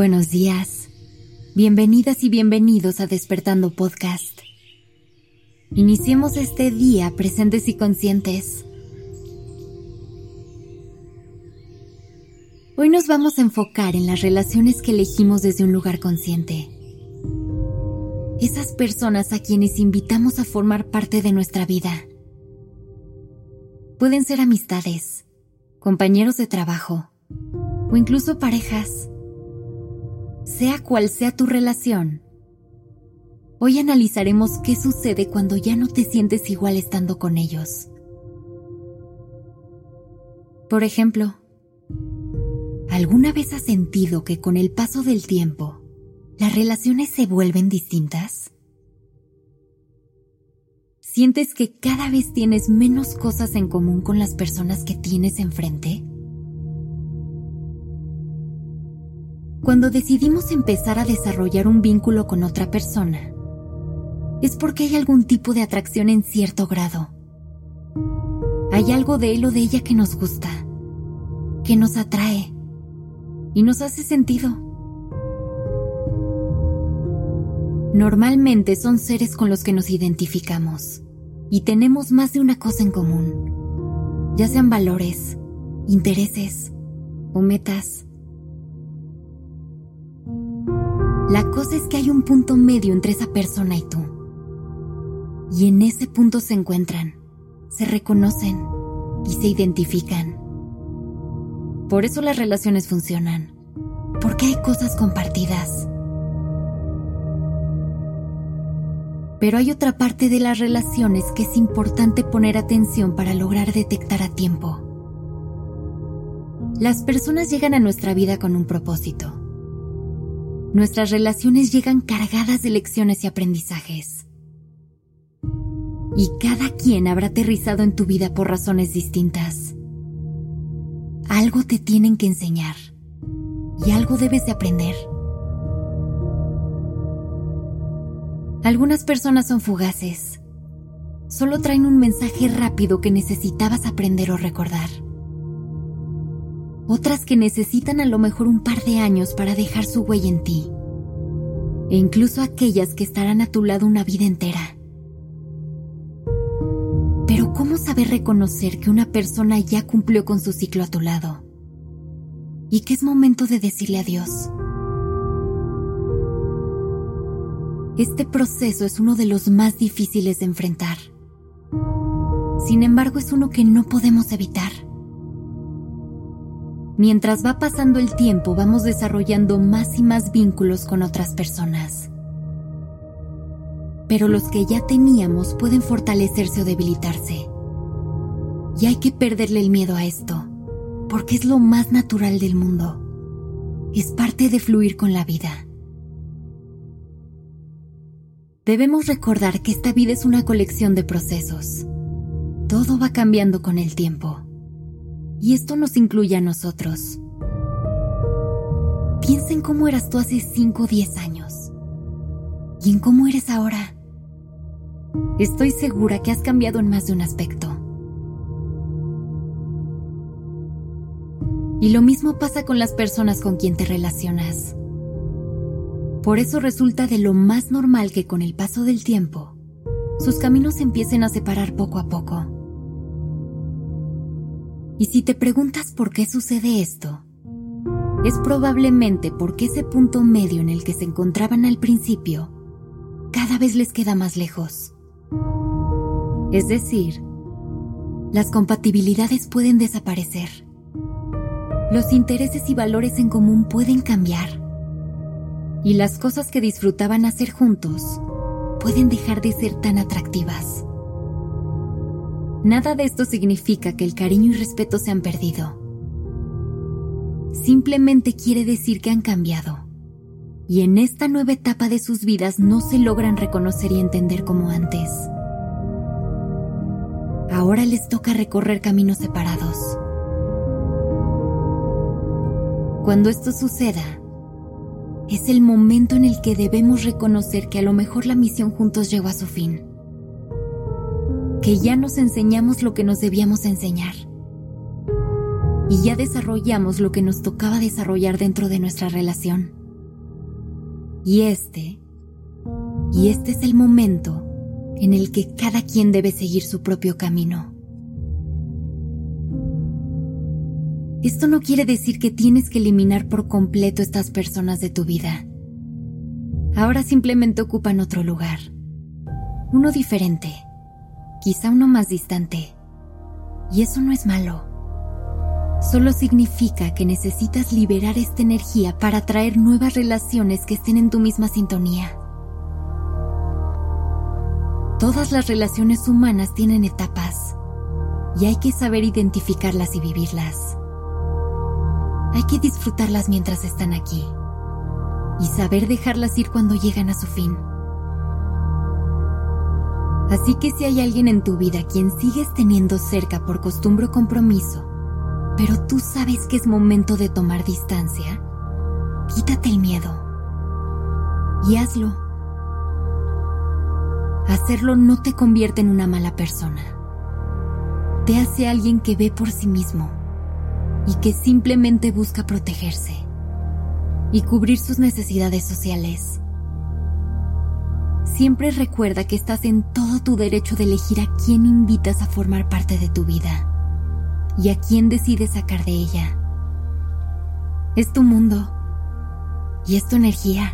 Buenos días. Bienvenidas y bienvenidos a Despertando Podcast. Iniciemos este día presentes y conscientes. Hoy nos vamos a enfocar en las relaciones que elegimos desde un lugar consciente. Esas personas a quienes invitamos a formar parte de nuestra vida. Pueden ser amistades, compañeros de trabajo o incluso parejas sea cual sea tu relación. Hoy analizaremos qué sucede cuando ya no te sientes igual estando con ellos. Por ejemplo, ¿alguna vez has sentido que con el paso del tiempo las relaciones se vuelven distintas? ¿Sientes que cada vez tienes menos cosas en común con las personas que tienes enfrente? Cuando decidimos empezar a desarrollar un vínculo con otra persona, es porque hay algún tipo de atracción en cierto grado. Hay algo de él o de ella que nos gusta, que nos atrae y nos hace sentido. Normalmente son seres con los que nos identificamos y tenemos más de una cosa en común, ya sean valores, intereses o metas. La cosa es que hay un punto medio entre esa persona y tú. Y en ese punto se encuentran, se reconocen y se identifican. Por eso las relaciones funcionan, porque hay cosas compartidas. Pero hay otra parte de las relaciones que es importante poner atención para lograr detectar a tiempo. Las personas llegan a nuestra vida con un propósito nuestras relaciones llegan cargadas de lecciones y aprendizajes. Y cada quien habrá aterrizado en tu vida por razones distintas. Algo te tienen que enseñar y algo debes de aprender. Algunas personas son fugaces. Solo traen un mensaje rápido que necesitabas aprender o recordar otras que necesitan a lo mejor un par de años para dejar su huella en ti, e incluso aquellas que estarán a tu lado una vida entera. Pero ¿cómo saber reconocer que una persona ya cumplió con su ciclo a tu lado? Y que es momento de decirle adiós. Este proceso es uno de los más difíciles de enfrentar. Sin embargo, es uno que no podemos evitar. Mientras va pasando el tiempo vamos desarrollando más y más vínculos con otras personas. Pero los que ya teníamos pueden fortalecerse o debilitarse. Y hay que perderle el miedo a esto, porque es lo más natural del mundo. Es parte de fluir con la vida. Debemos recordar que esta vida es una colección de procesos. Todo va cambiando con el tiempo y esto nos incluye a nosotros. Piensa en cómo eras tú hace 5 o 10 años y en cómo eres ahora. Estoy segura que has cambiado en más de un aspecto. Y lo mismo pasa con las personas con quien te relacionas. Por eso resulta de lo más normal que con el paso del tiempo, sus caminos empiecen a separar poco a poco. Y si te preguntas por qué sucede esto, es probablemente porque ese punto medio en el que se encontraban al principio cada vez les queda más lejos. Es decir, las compatibilidades pueden desaparecer. Los intereses y valores en común pueden cambiar. Y las cosas que disfrutaban hacer juntos pueden dejar de ser tan atractivas. Nada de esto significa que el cariño y respeto se han perdido. Simplemente quiere decir que han cambiado. Y en esta nueva etapa de sus vidas no se logran reconocer y entender como antes. Ahora les toca recorrer caminos separados. Cuando esto suceda, es el momento en el que debemos reconocer que a lo mejor la misión juntos llegó a su fin que ya nos enseñamos lo que nos debíamos enseñar. Y ya desarrollamos lo que nos tocaba desarrollar dentro de nuestra relación. Y este, y este es el momento en el que cada quien debe seguir su propio camino. Esto no quiere decir que tienes que eliminar por completo estas personas de tu vida. Ahora simplemente ocupan otro lugar. Uno diferente. Quizá uno más distante. Y eso no es malo. Solo significa que necesitas liberar esta energía para atraer nuevas relaciones que estén en tu misma sintonía. Todas las relaciones humanas tienen etapas y hay que saber identificarlas y vivirlas. Hay que disfrutarlas mientras están aquí y saber dejarlas ir cuando llegan a su fin. Así que si hay alguien en tu vida quien sigues teniendo cerca por costumbre o compromiso, pero tú sabes que es momento de tomar distancia, quítate el miedo y hazlo. Hacerlo no te convierte en una mala persona. Te hace alguien que ve por sí mismo y que simplemente busca protegerse y cubrir sus necesidades sociales. Siempre recuerda que estás en todo tu derecho de elegir a quién invitas a formar parte de tu vida y a quién decides sacar de ella. Es tu mundo y es tu energía.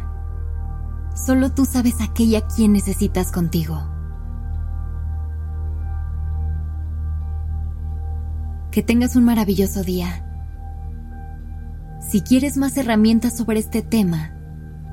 Solo tú sabes a qué y a quién necesitas contigo. Que tengas un maravilloso día. Si quieres más herramientas sobre este tema,